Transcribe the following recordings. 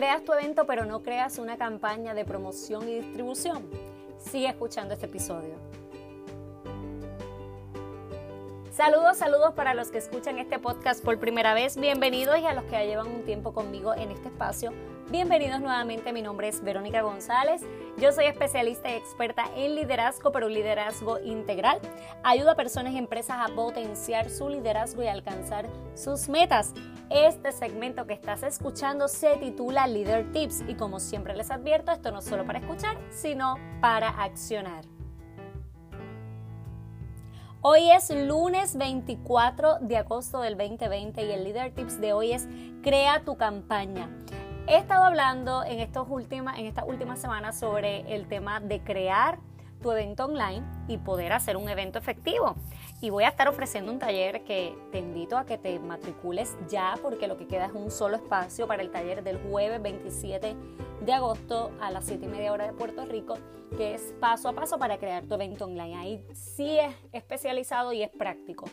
creas tu evento pero no creas una campaña de promoción y distribución. Sigue escuchando este episodio. Saludos, saludos para los que escuchan este podcast por primera vez. Bienvenidos y a los que ya llevan un tiempo conmigo en este espacio. Bienvenidos nuevamente. Mi nombre es Verónica González. Yo soy especialista y experta en liderazgo, pero un liderazgo integral. Ayudo a personas y empresas a potenciar su liderazgo y alcanzar sus metas. Este segmento que estás escuchando se titula Leader Tips y como siempre les advierto, esto no es solo para escuchar, sino para accionar. Hoy es lunes 24 de agosto del 2020 y el Leader Tips de hoy es Crea tu campaña. He estado hablando en, estos últimas, en estas últimas semanas sobre el tema de crear tu evento online y poder hacer un evento efectivo. Y voy a estar ofreciendo un taller que te invito a que te matricules ya porque lo que queda es un solo espacio para el taller del jueves 27 de agosto a las 7 y media hora de Puerto Rico, que es paso a paso para crear tu evento online. Ahí sí es especializado y es práctico.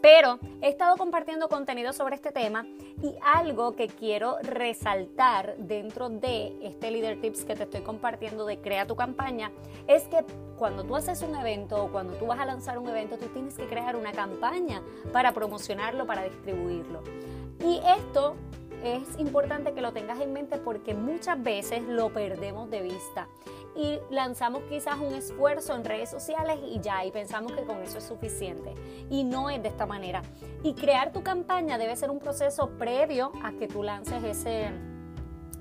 Pero he estado compartiendo contenido sobre este tema y algo que quiero resaltar dentro de este Leader Tips que te estoy compartiendo de Crea tu campaña es que cuando tú haces un evento o cuando tú vas a lanzar un evento, tú tienes que crear una campaña para promocionarlo, para distribuirlo. Y esto es importante que lo tengas en mente porque muchas veces lo perdemos de vista y lanzamos quizás un esfuerzo en redes sociales y ya, y pensamos que con eso es suficiente. Y no es de esta manera. Y crear tu campaña debe ser un proceso previo a que tú lances ese,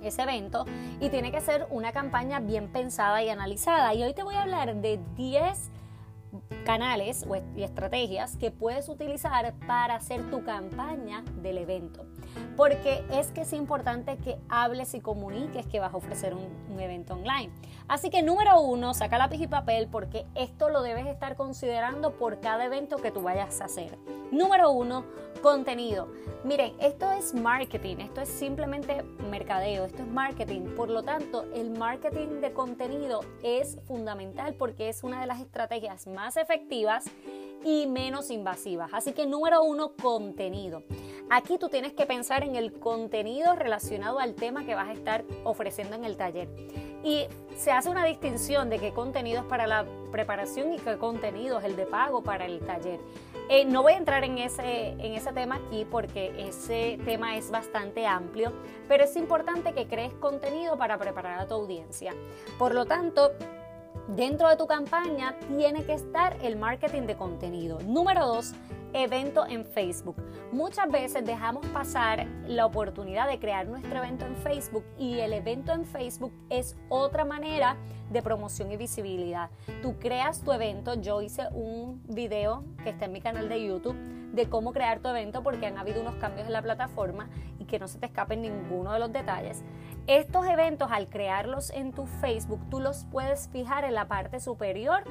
ese evento y tiene que ser una campaña bien pensada y analizada. Y hoy te voy a hablar de 10 canales y estrategias que puedes utilizar para hacer tu campaña del evento. Porque es que es importante que hables y comuniques que vas a ofrecer un, evento online. Así que número uno, saca lápiz y papel porque esto lo debes estar considerando por cada evento que tú vayas a hacer. Número uno, contenido. Miren, esto es marketing, esto es simplemente mercadeo, esto es marketing. Por lo tanto, el marketing de contenido es fundamental porque es una de las estrategias más efectivas y menos invasivas. Así que número uno, contenido. Aquí tú tienes que pensar en el contenido relacionado al tema que vas a estar ofreciendo en el taller. Y se hace una distinción de qué contenido es para la preparación y qué contenido es el de pago para el taller. Eh, no voy a entrar en ese, en ese tema aquí porque ese tema es bastante amplio, pero es importante que crees contenido para preparar a tu audiencia. Por lo tanto, dentro de tu campaña tiene que estar el marketing de contenido. Número dos, evento en Facebook. Muchas veces dejamos pasar la oportunidad de crear nuestro evento en Facebook y el evento en Facebook es otra manera de promoción y visibilidad. Tú creas tu evento, yo hice un video que está en mi canal de YouTube de cómo crear tu evento porque han habido unos cambios en la plataforma y que no se te escapen ninguno de los detalles. Estos eventos al crearlos en tu Facebook tú los puedes fijar en la parte superior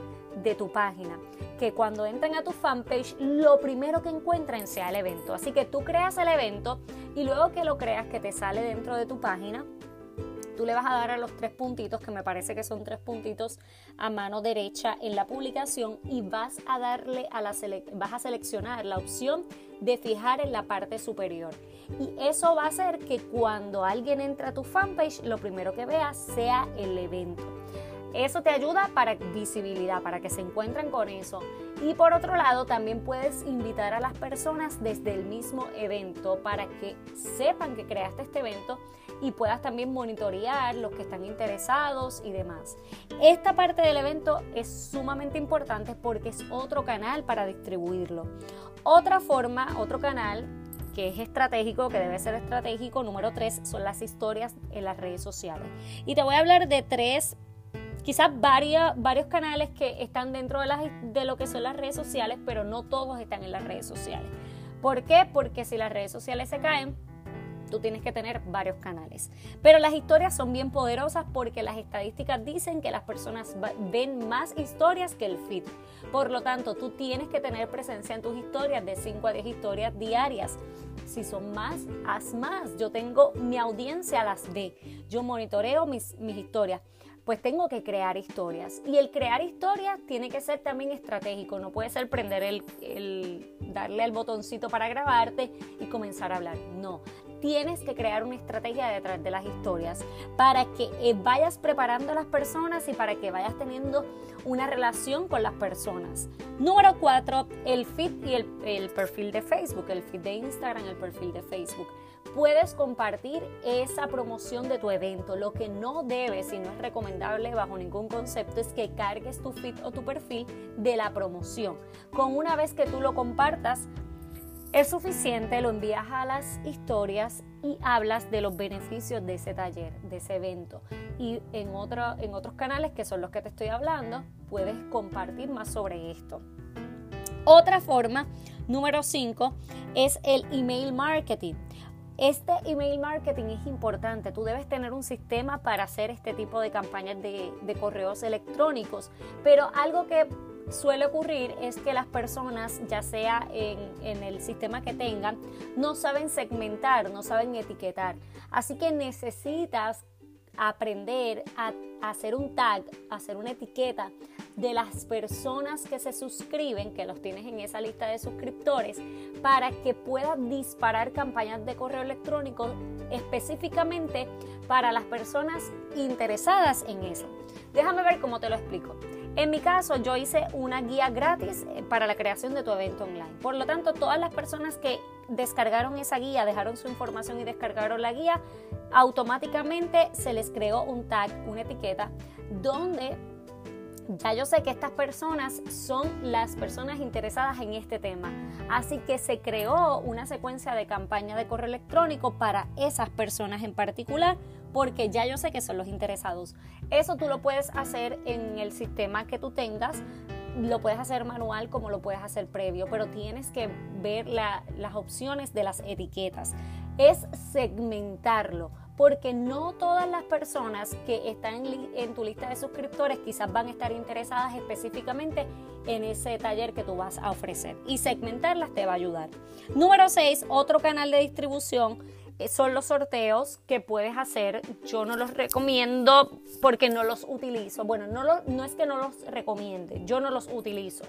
de tu página, que cuando entren a tu fanpage lo primero que encuentren sea el evento. Así que tú creas el evento y luego que lo creas que te sale dentro de tu página, tú le vas a dar a los tres puntitos, que me parece que son tres puntitos a mano derecha en la publicación y vas a darle a la vas a seleccionar la opción de fijar en la parte superior. Y eso va a hacer que cuando alguien entra a tu fanpage, lo primero que vea sea el evento. Eso te ayuda para visibilidad, para que se encuentren con eso. Y por otro lado, también puedes invitar a las personas desde el mismo evento para que sepan que creaste este evento y puedas también monitorear los que están interesados y demás. Esta parte del evento es sumamente importante porque es otro canal para distribuirlo. Otra forma, otro canal que es estratégico, que debe ser estratégico, número tres, son las historias en las redes sociales. Y te voy a hablar de tres quizás varios, canales que están dentro de, de lo que son las redes sociales, pero no todos están en las redes sociales. ¿Por qué? Porque si las redes sociales se caen, tú tienes que tener varios canales. Pero las historias son bien poderosas porque las estadísticas dicen que las personas ven más historias que el feed. Por lo tanto, tú tienes que tener presencia en tus historias de 5 a 10 historias diarias. Si son más, haz más. Yo tengo mi audiencia las ve. Yo monitoreo mis historias pues tengo que crear historias. Y el crear historias tiene que ser también estratégico, no puede ser prender el, darle al botoncito para grabarte y comenzar a hablar. No, tienes que crear una estrategia detrás de las historias para que eh, vayas preparando a las personas y para que vayas teniendo una relación con las personas. Número cuatro, el feed y el, el perfil de Facebook, el feed de Instagram, el perfil de Facebook puedes compartir esa promoción de tu evento. Lo que no debes y no es recomendable bajo ningún concepto es que cargues tu feed o tu perfil de la promoción. Con una vez que tú lo compartas, es suficiente, lo envías a las historias y hablas de los beneficios de ese taller, de ese evento. Y en, otro, en otros canales, que son los que te estoy hablando, puedes compartir más sobre esto. Otra forma, número 5, es el email marketing. Este email marketing es importante. Tú debes tener un sistema para hacer este tipo de campañas de, correos electrónicos. Pero algo que suele ocurrir es que las personas, ya sea en, el sistema que tengan, no saben segmentar, no saben etiquetar. Así que necesitas aprender a, hacer un tag, hacer una etiqueta de las personas que se suscriben, que los tienes en esa lista de suscriptores, para que puedas disparar campañas de correo electrónico específicamente para las personas interesadas en eso. Déjame ver cómo te lo explico. En mi caso, yo hice una guía gratis eh, para la creación de tu evento online. Por lo tanto, todas las personas que descargaron esa guía, dejaron su información y descargaron la guía, automáticamente se les creó un tag, una etiqueta, donde ya yo sé que estas personas son las personas interesadas en este tema. Así que se creó una secuencia de campaña de correo electrónico para esas personas en particular porque ya yo sé que son los interesados. Eso tú lo puedes hacer en el sistema que tú tengas, lo puedes hacer manual como lo puedes hacer previo, pero tienes que ver las opciones de las etiquetas. Es segmentarlo porque no todas las personas que están en, tu lista de suscriptores quizás van a estar interesadas específicamente en ese taller que tú vas a ofrecer y segmentarlas te va a ayudar. Número 6, otro canal de distribución eh, son los sorteos que puedes hacer. Yo no los recomiendo porque no los utilizo. Bueno, no, no es que no los recomiende, yo no los utilizo.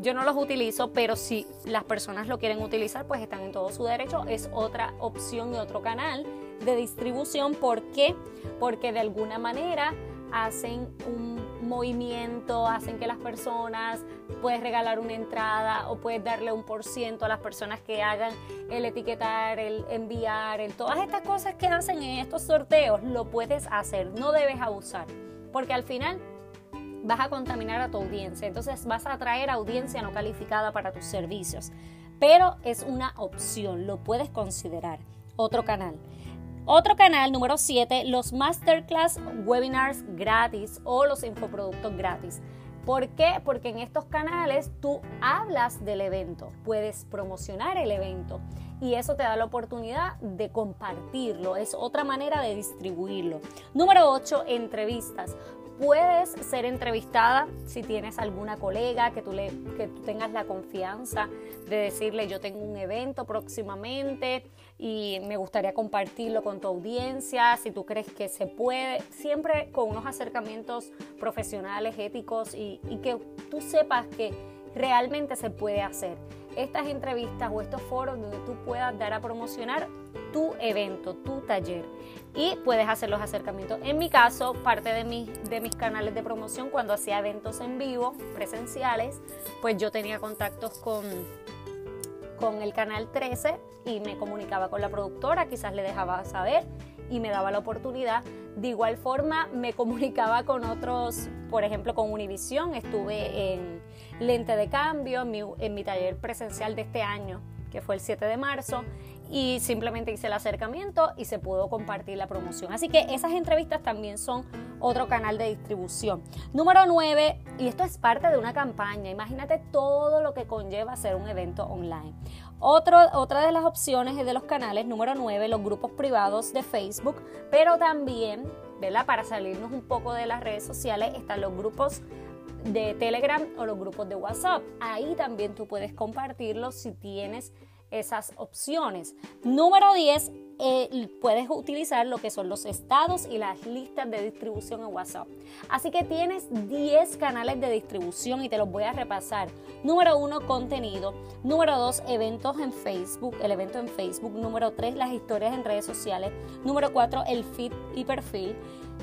Yo no los utilizo, pero si las personas lo quieren utilizar, pues están en todo su derecho. Es otra opción y otro canal de distribución. ¿Por qué? Porque de alguna manera hacen un movimiento, hacen que las personas, puedes regalar una entrada o puedes darle un por ciento a las personas que hagan el etiquetar, el enviar, el, todas estas cosas que hacen en estos sorteos, lo puedes hacer, no debes abusar, porque al final vas a contaminar a tu audiencia, entonces vas a atraer audiencia no calificada para tus servicios, pero es una opción, lo puedes considerar. Otro canal. Otro canal, número 7, los masterclass webinars gratis o los infoproductos gratis. ¿Por qué? Porque en estos canales tú hablas del evento, puedes promocionar el evento y eso te da la oportunidad de compartirlo, es otra manera de distribuirlo. Número 8, entrevistas. Puedes ser entrevistada si tienes alguna colega que tú, le, que tú tengas la confianza de decirle yo tengo un evento próximamente y me gustaría compartirlo con tu audiencia, si tú crees que se puede, siempre con unos acercamientos profesionales, éticos y, y que tú sepas que realmente se puede hacer. Estas entrevistas o estos foros donde tú puedas dar a promocionar tu evento, tu taller y puedes hacer los acercamientos. En mi caso, parte de, mis, de mis canales de promoción, cuando hacía eventos en vivo, presenciales, pues yo tenía contactos con, con el canal 13 y me comunicaba con la productora, quizás le dejaba saber y me daba la oportunidad. De igual forma, me comunicaba con otros, por ejemplo, con Univision, estuve en Lente de Cambio, en mi, en mi taller presencial de este año, que fue el 7 de marzo, y simplemente hice el acercamiento y se pudo compartir la promoción. Así que esas entrevistas también son otro canal de distribución. Número 9, y esto es parte de una campaña, imagínate todo lo que conlleva hacer un evento online. Otro, otra de las opciones de los canales, número 9, los grupos privados de Facebook, pero también, ¿verdad? Para salirnos un poco de las redes sociales, están los grupos de Telegram o los grupos de WhatsApp. Ahí también tú puedes compartirlos si tienes esas opciones. Número 10, eh, puedes utilizar lo que son los estados y las listas de distribución en WhatsApp. Así que tienes 10 canales de distribución y te los voy a repasar. Número 1, contenido. Número 2, eventos en Facebook, el evento en Facebook. Número 3, las historias en redes sociales. Número 4, el feed y perfil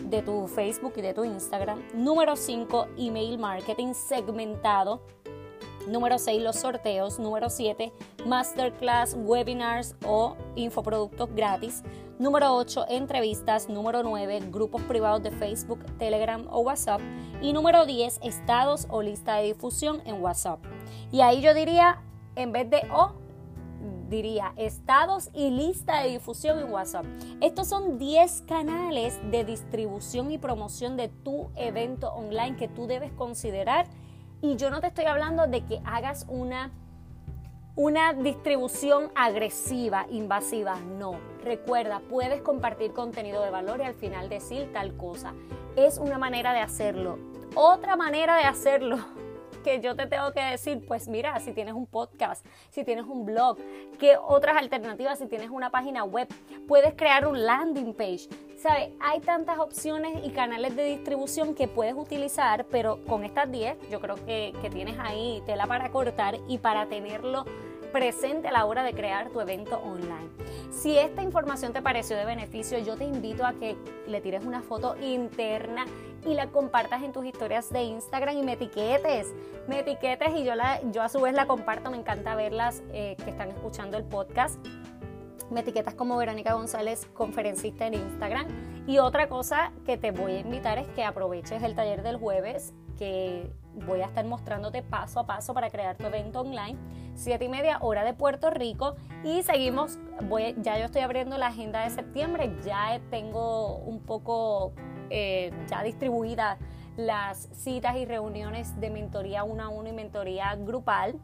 de tu Facebook y de tu Instagram. Número 5, email marketing segmentado. Número 6, los sorteos. Número 7, masterclass, webinars o infoproductos gratis. Número 8, entrevistas. Número 9, grupos privados de Facebook, Telegram o WhatsApp. Y número 10, estados o lista de difusión en WhatsApp. Y ahí yo diría, en vez de O, diría estados y lista de difusión en WhatsApp. Estos son 10 canales de distribución y promoción de tu evento online que tú debes considerar y yo no te estoy hablando de que hagas una, una distribución agresiva, invasiva. No. Recuerda, puedes compartir contenido de valor y al final decir tal cosa. Es una manera de hacerlo. Otra manera de hacerlo que yo te tengo que decir, pues mira, si tienes un podcast, si tienes un blog, ¿qué otras alternativas? Si tienes una página web, puedes crear un landing page. ¿Sabes? Hay tantas opciones y canales de distribución que puedes utilizar, pero con estas 10 yo creo que, que tienes ahí tela para cortar y para tenerlo presente a la hora de crear tu evento online. Si esta información te pareció de beneficio, yo te invito a que le tires una foto interna y la compartas en tus historias de Instagram y me etiquetes. Me etiquetes y yo, la, yo a su vez la comparto. Me encanta verlas eh, que están escuchando el podcast. Me etiquetas como Verónica González, conferencista en Instagram. Y otra cosa que te voy a invitar es que aproveches el taller del jueves que voy a estar mostrándote paso a paso para crear tu evento online. 7 y media hora de Puerto Rico y seguimos, voy, ya yo estoy abriendo la agenda de septiembre, ya tengo un poco eh, ya distribuida las citas y reuniones de mentoría uno a uno y mentoría grupal.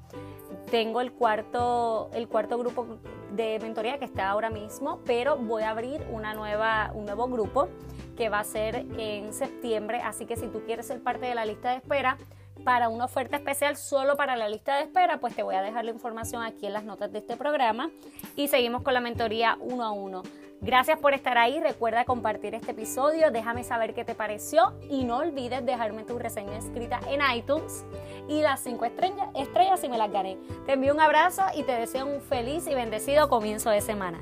Tengo el cuarto, el cuarto grupo de mentoría que está ahora mismo, pero voy a abrir una nueva, un nuevo grupo que va a ser en septiembre. Así que si tú quieres ser parte de la lista de espera, para una oferta especial solo para la lista de espera, pues te voy a dejar la información aquí en las notas de este programa y seguimos con la mentoría uno a uno. Gracias por estar ahí, recuerda compartir este episodio, déjame saber qué te pareció y no olvides dejarme tu reseña escrita en iTunes y las 5 estrellas, estrellas si me las gané. Te envío un abrazo y te deseo un feliz y bendecido comienzo de semana.